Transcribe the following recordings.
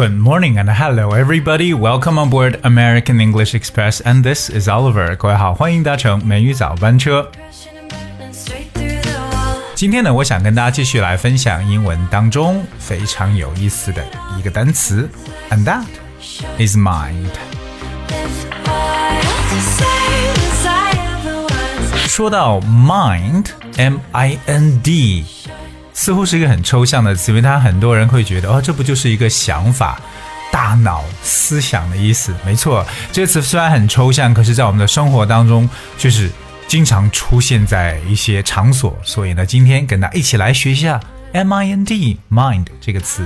Good morning and hello everybody. Welcome on board American English Express and this is Oliver. 各位好，欢迎搭乘美语早班车。今天呢，我想跟大家继续来分享英文当中非常有意思的一个单词，and that is mind。说到 mind，M-I-N-D。 似乎是一个很抽象的词，因为它很多人会觉得，哦，这不就是一个想法、大脑、思想的意思？没错，这个词虽然很抽象，可是，在我们的生活当中，就是经常出现在一些场所。所以呢，今天跟大家一起来学一下 mind，mind 这个词。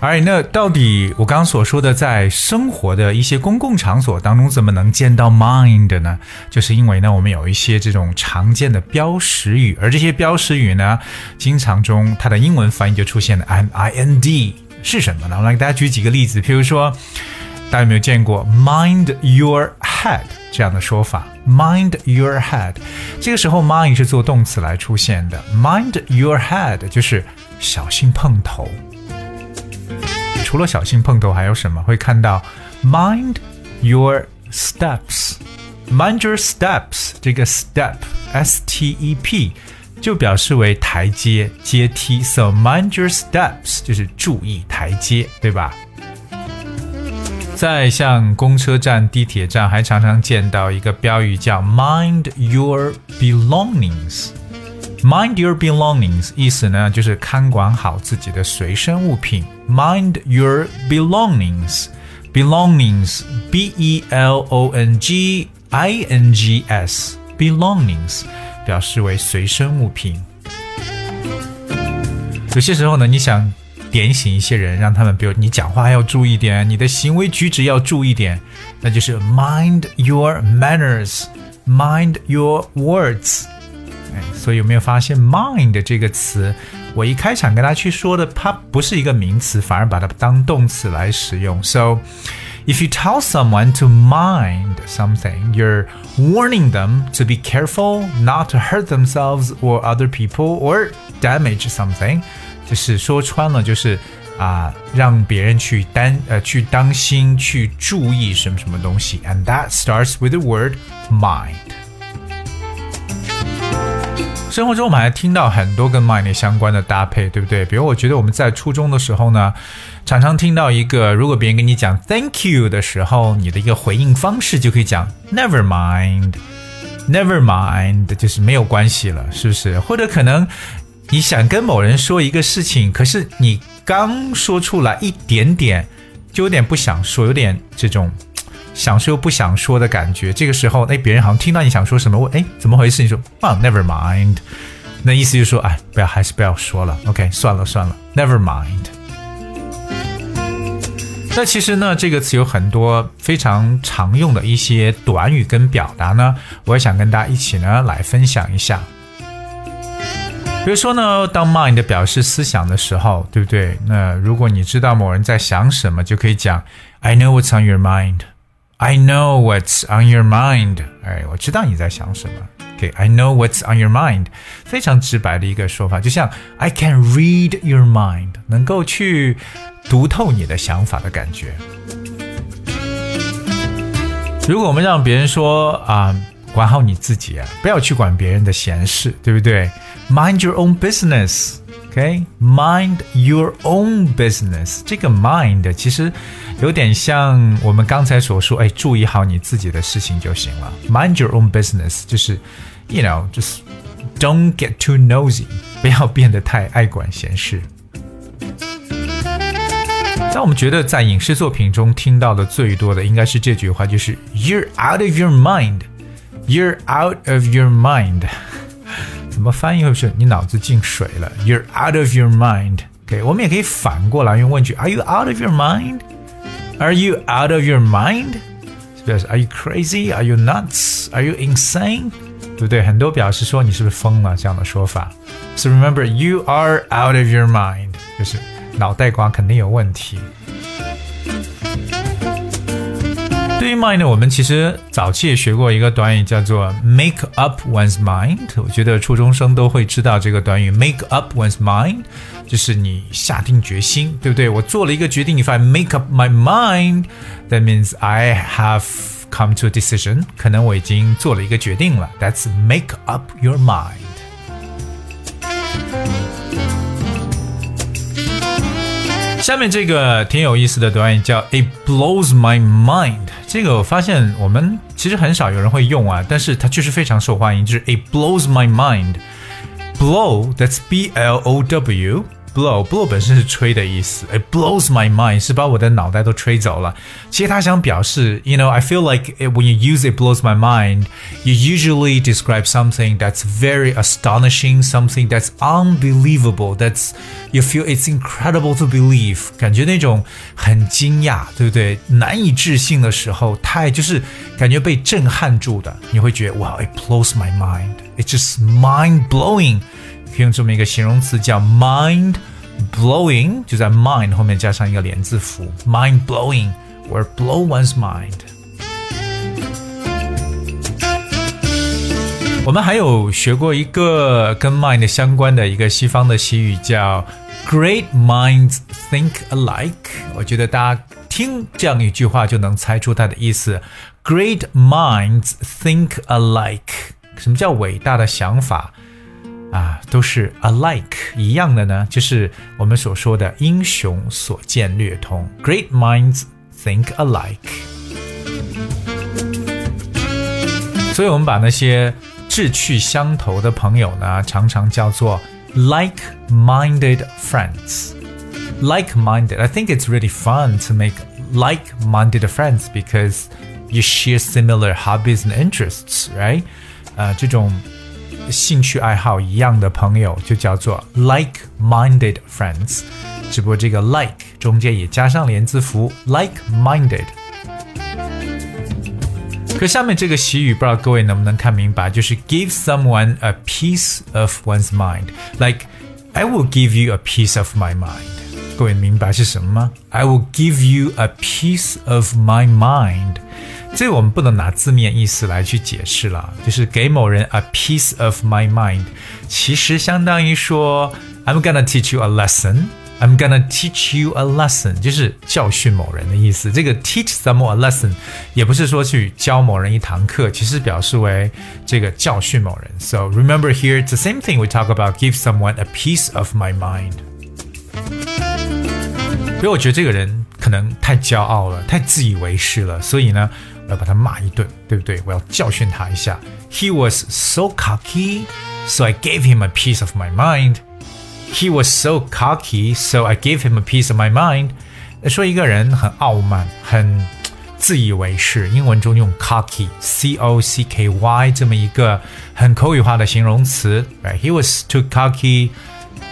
而那到底我刚刚所说的，在生活的一些公共场所当中，怎么能见到 mind 呢？就是因为呢，我们有一些这种常见的标识语，而这些标识语呢，经常中它的英文翻译就出现了 m i n d 是什么呢？我来给大家举几个例子，譬如说，大家有没有见过 mind your head 这样的说法？mind your head，这个时候 mind 是做动词来出现的，mind your head 就是小心碰头。除了小心碰头，还有什么会看到？Mind your steps，mind your steps。这个 step，s t e p，就表示为台阶、阶梯。So mind your steps 就是注意台阶，对吧？在像公车站、地铁站，还常常见到一个标语叫 Mind your belongings。Mind your belongings，意思呢就是看管好自己的随身物品。Mind your belongings, belongings, b e l o n g i n g s, belongings 表示为随身物品。有些时候呢，你想点醒一些人，让他们，比如你讲话要注意点，你的行为举止要注意点，那就是 mind your manners, mind your words。 所以有没有发现 mind 这个词？我一开场跟大家去说的，它不是一个名词，反而把它当动词来使用。So if you tell someone to mind something, you're warning them to be careful not to hurt themselves or other people or damage something。就是说穿了，就是啊，让别人去担呃去当心，去注意什么什么东西。And that starts with the word mind。 生活中我们还听到很多跟 mind 相关的搭配，对不对？比如我觉得我们在初中的时候呢，常常听到一个，如果别人跟你讲 thank you 的时候，你的一个回应方式就可以讲 never mind，never mind，就是没有关系了，是不是？或者可能你想跟某人说一个事情，可是你刚说出来一点点，就有点不想说，有点这种。想说又不想说的感觉，这个时候，哎，别人好像听到你想说什么，问，哎，怎么回事？你说，啊，never mind，那意思就是说，哎，不要，还是不要说了，OK，算了算了，never mind。那其实呢，这个词有很多非常常用的一些短语跟表达呢，我也想跟大家一起呢来分享一下。比如说呢，当 mind 表示思想的时候，对不对？那如果你知道某人在想什么，就可以讲，I know what's on your mind。I know what's on your mind。哎，我知道你在想什么。OK，I、okay, know what's on your mind，非常直白的一个说法，就像 I can read your mind，能够去读透你的想法的感觉。如果我们让别人说啊，管好你自己啊，不要去管别人的闲事，对不对？Mind your own business。OK，mind your own business。这个 mind 其实有点像我们刚才所说，哎，注意好你自己的事情就行了。Mind your own business 就是，you know，就是 don't get too nosy，不要变得太爱管闲事。在我们觉得在影视作品中听到的最多的应该是这句话，就是 You're out of your mind，You're out of your mind。 怎么翻译会是你脑子进水了？You're out of your mind。OK，我们也可以反过来用问句：Are you out of your mind? Are you out of your mind？表示 Are you crazy? Are you nuts? Are you insane？对不对？很多表示说你是不是疯了这样的说法。So remember, you are out of your mind，就是脑袋瓜肯定有问题。 mind 呢，我们其实早期也学过一个短语，叫做 make up one's mind。我觉得初中生都会知道这个短语 make up one's mind，就是你下定决心，对不对？我做了一个决定，if I make up my mind，that means I have come to a decision，可能我已经做了一个决定了。That's make up your mind。下面这个挺有意思的短语叫 "It blows my mind"， 这个我发现我们其实很少有人会用啊，但是它确实非常受欢迎，就是 "It blows my mind"。Blow，that's B L O W。blow blow 本身是吹的意思，it blows my mind 是把我的脑袋都吹走了。其实他想表示，you know I feel like it, when you use it blows my mind, you usually describe something that's very astonishing, something that's unbelievable, that's you feel it's incredible to believe，感觉那种很惊讶，对不对？难以置信的时候，太就是感觉被震撼住的，你会觉得哇，it blows my mind, it's just mind blowing。 可以用这么一个形容词叫 mind blowing，就在 mind 后面加上一个连字符，mind blowing or blow one's mind。我们还有学过一个跟 mind 相关的一个西方的习语，叫 Great minds think alike。我觉得大家听这样一句话就能猜出它的意思。Great minds think alike。什么叫伟大的想法？ 啊，都是 alike 一样的呢，就是我们所说的英雄所见略同，Great minds think alike。所以，我们把那些志趣相投的朋友呢，常常叫做 like-minded friends。Like-minded, I think it's really fun to make like-minded friends because you share similar hobbies and interests, right? 呃，这种 兴趣爱好一样的朋友就叫做 like-minded friends，只不过这个 like 中间也加上连字符 like-minded。可下面这个习语不知道各位能不能看明白，就是 give someone a piece of one's mind，like I will give you a piece of my mind。各位明白是什么吗？I will give you a piece of my mind。 这个我们不能拿字面意思来去解释了，就是给某人 a piece of my mind，其实相当于说 I'm gonna teach you a lesson，I'm gonna teach you a lesson，就是教训某人的意思。这个 teach someone a lesson 也不是说去教某人一堂课，其实表示为这个教训某人。So remember here it's the same thing we talk about give someone a piece of my mind。所以我觉得这个人 可能太骄傲了，太自以为是了，所以呢。我要把他骂一顿，对不对？我要教训他一下。He was so cocky, so I gave him a piece of my mind. He was so cocky, so I gave him a piece of my mind. 说一个人很傲慢，很自以为是，英文中用 cocky，c o c k y 这么一个很口语化的形容词。Right? He was too cocky,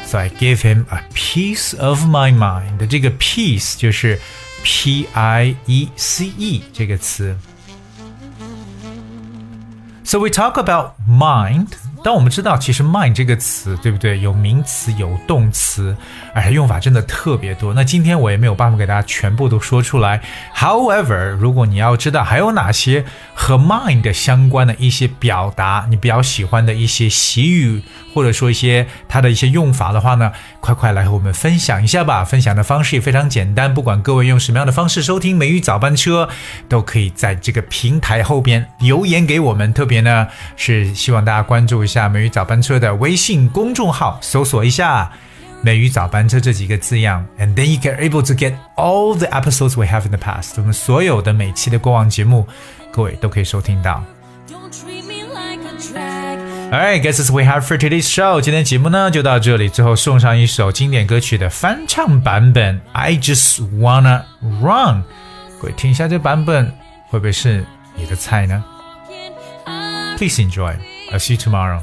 so I gave him a piece of my mind. 这个 piece 就是 p i e c e 这个词。So we talk about mind 但我们知道，其实 mind 这个词，对不对？有名词，有动词，而且用法真的特别多。那今天我也没有办法给大家全部都说出来。However，如果你要知道还有哪些和 mind 相关的一些表达，你比较喜欢的一些习语，或者说一些它的一些用法的话呢，快快来和我们分享一下吧。分享的方式也非常简单，不管各位用什么样的方式收听美语早班车，都可以在这个平台后边留言给我们。特别呢，是希望大家关注一下。下美语早班车的微信公众号，搜索一下“美语早班车”这几个字样，and then you can able to get all the episodes we have in the past。我们所有的每期的过往节目，各位都可以收听到。Alright, guess is we have for today's show。今天节目呢就到这里，最后送上一首经典歌曲的翻唱版本，I just wanna run。各位听一下这版本，会不会是你的菜呢？Please enjoy。 I'll see you tomorrow.